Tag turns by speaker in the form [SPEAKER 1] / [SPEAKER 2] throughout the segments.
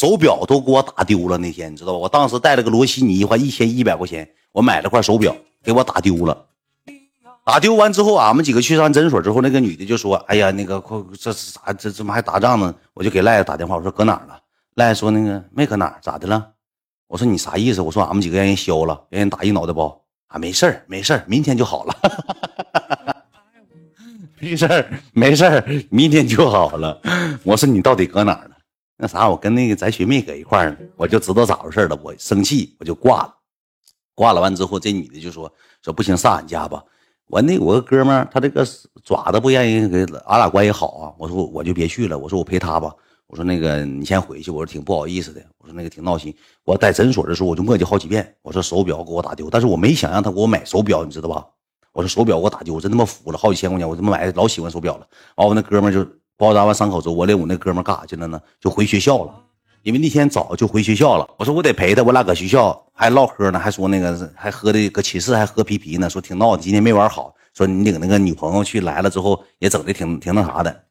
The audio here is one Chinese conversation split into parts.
[SPEAKER 1] 手表都给我打丢了。那天你知道吧？我当时带了个罗西尼，花一千一百块钱，我买了块手表，给我打丢了。打丢完之后，俺们几个去上诊所之后，那个女的就说：“哎呀，那个快，这是咋？这怎么还打仗呢？”我就给赖子打电话，我说：“搁哪儿了？”赖子说：“那个没搁哪，咋的了？”我说：“你啥意思？”我说：“俺们几个让人削了，让人打一脑袋包。”啊，没事儿，没事儿，明天就好了。没事儿，没事儿，明天就好了。我说：“你到底搁哪儿呢？”那啥，我跟那个咱学妹搁一块儿呢，我就知道咋回事了。我生气，我就挂了。挂了完之后，这女的就说：“说不行，上俺家吧。”我那我个哥们儿，他这个爪子不愿意给俺俩关系好啊。我说我就别去了，我说我陪他吧。我说那个你先回去，我说挺不好意思的。我说那个挺闹心。我在诊所的时候我就磨叽好几遍，我说手表给我打丢，但是我没想让他给我买手表，你知道吧？我说手表给我打丢，我真他妈服了，好几千块钱，我他妈买老喜欢手表了。完我那哥们儿就包扎完伤口之后，我领我那哥们干啥去了呢？就回学校了，因为那天早就回学校了。我说我得陪他，我俩搁学校还唠嗑呢，还说那个还喝的搁寝室还喝啤啤呢，说挺闹的，今天没玩好。说你领那个女朋友去来了之后，也整的挺挺那啥的，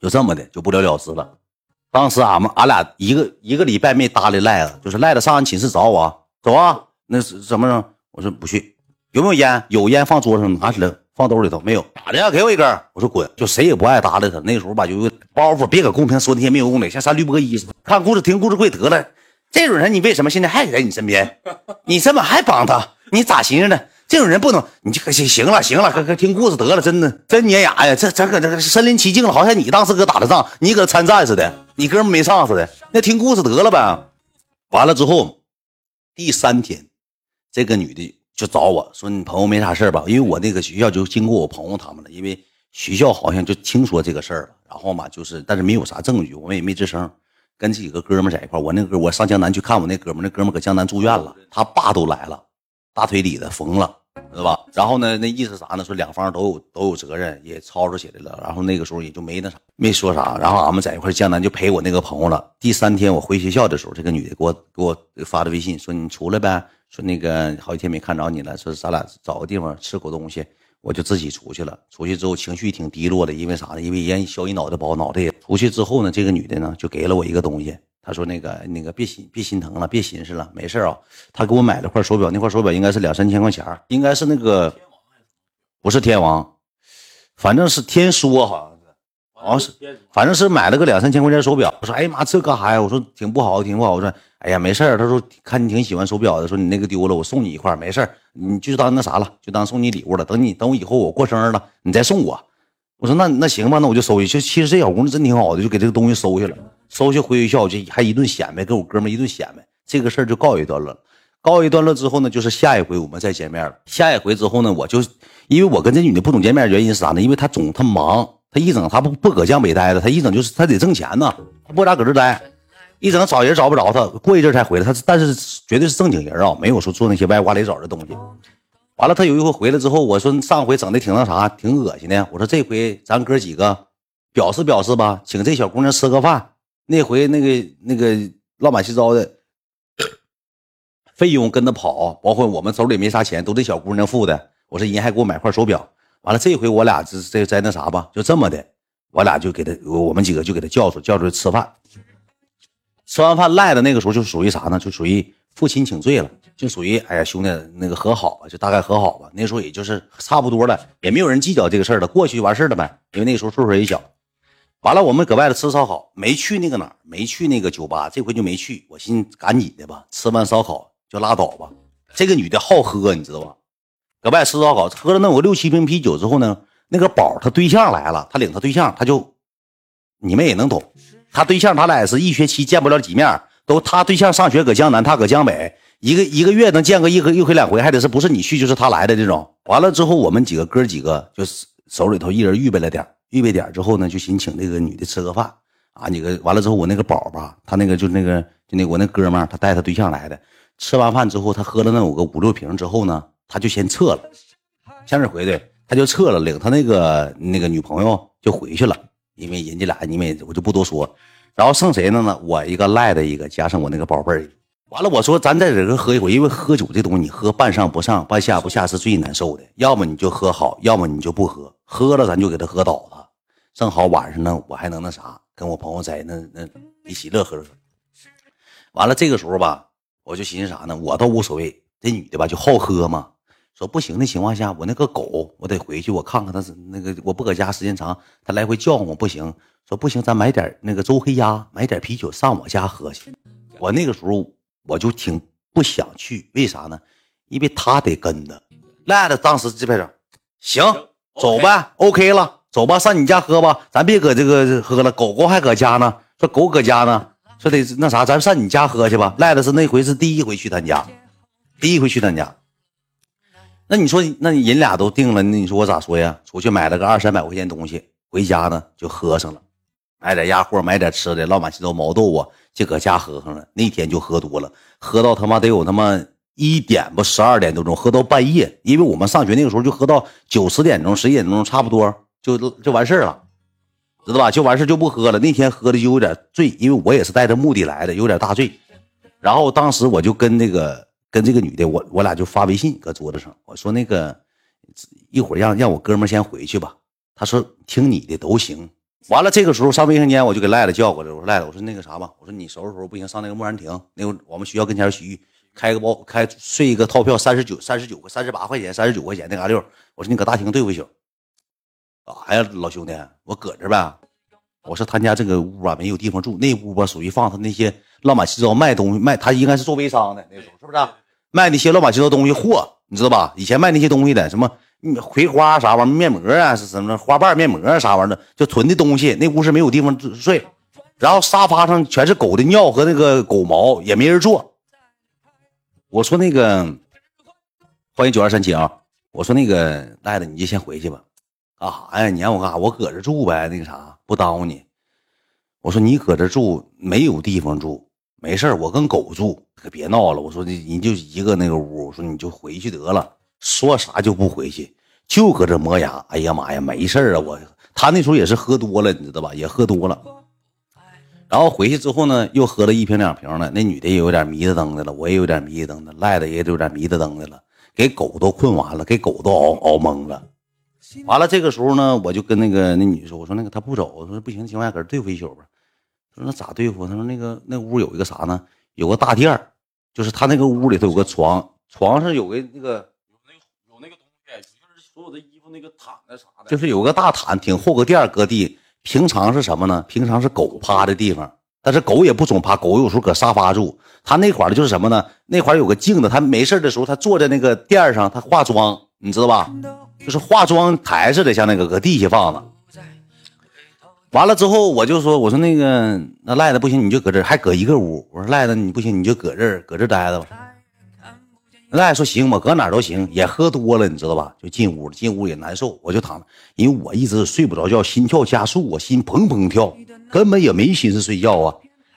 [SPEAKER 1] 就这么的就不了了之了。当时俺们俺俩一个一个礼拜没搭理赖子，就是赖子上俺寝室找我，走啊，那是怎么着？我说不去。有没有烟？有烟放桌上，拿起来放兜里头。没有，咋的？给我一根。我说滚。就谁也不爱搭理他。那时候吧，就有包袱，别搁公屏说那些没有用的，像三驴播一似的。看故事听故事会得了。这种人你为什么现在还在你身边？你怎么还帮他？你咋寻思的？这种人不能，你就行行了，行了，可可听故事得了，真的真粘牙呀！这这搁这身临其境了，好像你当时搁打的仗，你搁参战似的，你哥们没上似的。那听故事得了呗。完了之后，第三天，这个女的就找我说：“你朋友没啥事吧？”因为我那个学校就经过我朋友他们了，因为学校好像就听说这个事儿了。然后嘛，就是但是没有啥证据，我们也没吱声。跟几个哥们在一块我那个我上江南去看我那哥们，那哥们搁江南住院了，他爸都来了，大腿里的缝了。知道吧？然后呢，那意思啥呢？说两方都有都有责任，也吵吵起来了。然后那个时候也就没那啥，没说啥。然后俺们在一块江南就陪我那个朋友了。第三天我回学校的时候，这个女的给我给我发的微信，说你出来呗。说那个好几天没看着你了，说咱俩找个地方吃口东西。我就自己出去了。出去之后情绪挺低落的，因为啥呢？因为人削一脑袋包，脑袋也出去之后呢，这个女的呢就给了我一个东西。他说：“那个，那个，别心，别心疼了，别寻思了，没事啊。他给我买了块手表，那块手表应该是两三千块钱，应该是那个，不是天王，反正是天梭，好像是，好像是，反正是买了个两三千块钱手表。我说，哎呀妈，这干啥呀？我说挺不好，挺不好。我说，哎呀，没事他说，看你挺喜欢手表的，说你那个丢了，我送你一块，没事你就当那啥了，就当送你礼物了。等你，等我以后我过生日了，你再送我。我说，那那行吧，那我就收下。就其实这小姑娘真挺好的，就给这个东西收下了。”收下回学校就还一顿显摆，跟我哥们一顿显摆，这个事儿就告一段落。告一段落之后呢，就是下一回我们再见面了。下一回之后呢，我就因为我跟这女的不总见面，原因是啥呢？因为她总她忙，她一整她不不搁江北待着，她一整就是她得挣钱呢，她不咋搁这待，一整找人找不着她，过一阵才回来。她但是绝对是正经人啊，没有说做那些歪瓜裂枣的东西。完了，她有一回回来之后，我说上回整的挺那啥，挺恶心的。我说这回咱哥几个表示表示吧，请这小姑娘吃个饭。那回那个那个乱七糟的费用跟他跑，包括我们手里没啥钱，都这小姑娘付的。我说人还给我买块手表，完了这回我俩这这在那啥吧，就这么的，我俩就给他，我们几个就给他叫出叫出来吃饭。吃完饭赖的那个时候就属于啥呢？就属于负亲请罪了，就属于哎呀兄弟那个和好吧，就大概和好吧。那时候也就是差不多了，也没有人计较这个事儿了，过去就完事儿了呗。因为那时候岁数也小。完了，我们搁外头吃烧烤，没去那个哪儿，没去那个酒吧，这回就没去。我寻思赶紧的吧，吃完烧烤就拉倒吧。这个女的好喝，你知道吧？搁外吃烧烤，喝了那有六七瓶啤酒之后呢，那个宝他对象来了，他领他对象，他就你们也能懂。他对象他俩是一学期见不了几面，都他对象上学搁江南，他搁江北，一个一个月能见个一回一回两回，还得是不是你去就是他来的这种。完了之后，我们几个哥几个就是手里头一人预备了点预备点之后呢，就寻请那个女的吃个饭啊。几个完了之后，我那个宝吧，他那个就那个就那我那哥们儿，他带他对象来的。吃完饭之后，他喝了那有个五六瓶之后呢，他就先撤了。向日葵的，他就撤了，领他那个那个女朋友就回去了。因为人家俩，因为我就不多说。然后剩谁呢？呢，我一个赖的一个，加上我那个宝贝儿。完了，我说咱在这个喝一回，因为喝酒这东西，你喝半上不上，半下不下是最难受的。要么你就喝好，要么你就不喝。喝了咱就给他喝倒了。正好晚上呢，我还能那啥，跟我朋友在那那一起乐呵乐呵。完了这个时候吧，我就寻思啥呢？我倒无所谓，这女的吧就好喝嘛。说不行的情况下，我那个狗我得回去，我看看它是那个我不搁家时间长，它来回叫唤我不行。说不行，咱买点那个周黑鸭，买点啤酒上我家喝去。我那个时候我就挺不想去，为啥呢？因为他得跟着。赖子当时这边说：“行，走呗，OK 了，走吧，上你家喝吧，咱别搁这个喝了。狗狗还搁家呢，说狗搁家呢，说得那啥，咱上你家喝去吧。赖子是那回是第一回去他家，第一回去他家。那你说，那人俩都定了，那你说我咋说呀？出去买了个二三百块钱东西，回家呢就喝上了，买点鸭货，买点吃的，老满七糟毛豆啊，就搁家喝上了。那天就喝多了，喝到他妈得有他妈。一点不十二点多钟喝到半夜，因为我们上学那个时候就喝到九十点钟、十一点钟差不多就就完事儿了，知道吧？就完事就不喝了。那天喝的就有点醉，因为我也是带着目的来的，有点大醉。然后当时我就跟那个跟这个女的，我我俩就发微信搁桌子上，我说那个一会儿让让我哥们先回去吧。他说听你的都行。完了这个时候上卫生间，我就给赖子叫过来，我说赖子，我说那个啥吧，我说你收拾收拾不行，上那个木兰亭，那个我们学校跟前洗浴。开个包开睡一个套票三十九三十九三十八块钱三十九块钱那嘎溜，我说你搁大厅对付一宿，哎呀老兄弟，我搁这呗。我说他家这个屋吧没有地方住，那屋吧属于放他那些乱码七糟卖东西卖，他应该是做微商的那时候，是不是？卖那些乱码七糟东西货，你知道吧？以前卖那些东西的，什么葵花啥玩意面膜啊，是什么花瓣面膜啊啥玩意的，就囤的东西。那屋是没有地方睡，然后沙发上全是狗的尿和那个狗毛，也没人坐。我说那个，欢迎九二三七啊！我说那个赖子，你就先回去吧。干啥呀？你让我干啥？我搁这住呗。那个啥，不耽误你。我说你搁这住没有地方住，没事我跟狗住，可别闹了。我说你你就一个那个屋，我说你就回去得了。说啥就不回去，就搁这磨牙。哎呀妈呀，没事啊。我他那时候也是喝多了，你知道吧？也喝多了。然后回去之后呢，又喝了一瓶两瓶的。那女的也有点迷瞪瞪的了，我也有点迷瞪瞪的，赖的也有点迷瞪瞪的了，给狗都困完了，给狗都熬熬懵了。完了，这个时候呢，我就跟那个那女说：“我说那个他不走，我说不行，情况下搁这对付一宿吧。”她说那咋对付？他说那个那屋有一个啥呢？有个大垫，就是他那个屋里头有个床，床上有个那个有那个有那个东西，就是所有的衣服那个毯子啥的，就是有个大毯，挺厚个垫搁地。平常是什么呢？平常是狗趴的地方，但是狗也不总趴，狗有时候搁沙发住。他那块儿的就是什么呢？那块儿有个镜子，他没事的时候，他坐在那个垫上，他化妆，你知道吧？就是化妆台似的，像那个搁地下放的。完了之后，我就说，我说那个那赖子不行，你就搁这，还搁一个屋。我说赖子你不行，你就搁这儿，搁这待着吧。赖说行，我搁哪都行，也喝多了，你知道吧？就进屋了，进屋也难受，我就躺着，因为我一直睡不着觉，心跳加速，我心砰砰跳，根本也没心思睡觉啊。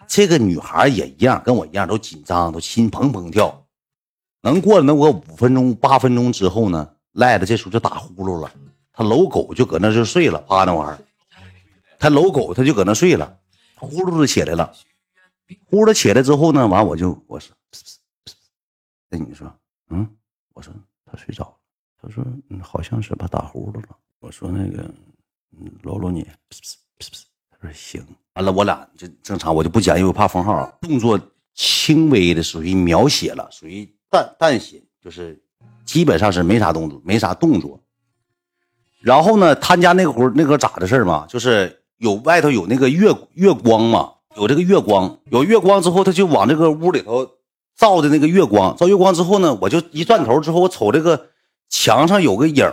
[SPEAKER 1] 这个女孩也一样，跟我一样都紧张，都心砰砰跳。能过了那个五分钟、八分钟之后呢，赖子这时候就打呼噜了，他搂狗就搁那就睡了，趴那玩意儿，他搂狗他就搁那睡了，呼噜就起来了，呼噜起来之后呢，完我就我说，那你说。嗯，我说他睡着了，他说嗯，好像是吧，打呼噜了。我说那个，搂搂你，他说行。完了，我俩就正常，我就不讲，因为我怕封号。动作轻微的，属于描写了，属于淡淡写，就是基本上是没啥动作，没啥动作。然后呢，他家那个活那个咋的事嘛，就是有外头有那个月月光嘛，有这个月光，有月光之后，他就往这个屋里头。照的那个月光，照月光之后呢，我就一转头之后，我瞅这个墙上有个影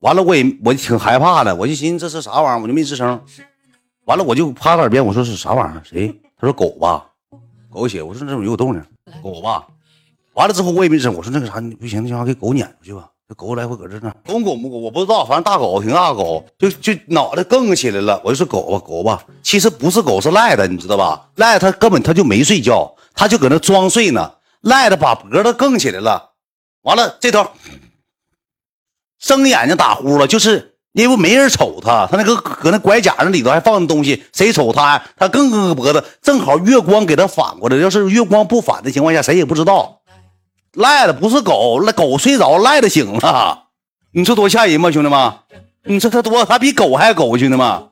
[SPEAKER 1] 完了我也我挺害怕的，我就寻思这是啥玩意儿，我就没吱声。完了我就趴他耳边我说是啥玩意儿？谁？他说狗吧，狗血。我说这怎么有动静？狗吧。完了之后我也没吱声，我说那个啥你不行，那行给狗撵出去吧。这狗来回搁这呢，狗狗不狗我不知道，反正大狗挺大狗，就就脑袋更起来了。我就说狗吧狗吧，其实不是狗是赖的，你知道吧？赖他根本他就没睡觉。他就搁那装睡呢，赖的把脖子更起来了，完了这头睁眼睛打呼了，就是因为没人瞅他，他那个搁那拐角那里头还放着东西，谁瞅他？他更更个脖子，正好月光给他反过来，要是月光不反的情况下，谁也不知道。赖的不是狗，那狗睡着，赖的醒了，你说多吓人吗，兄弟们？你说他多，他比狗还狗，兄弟们。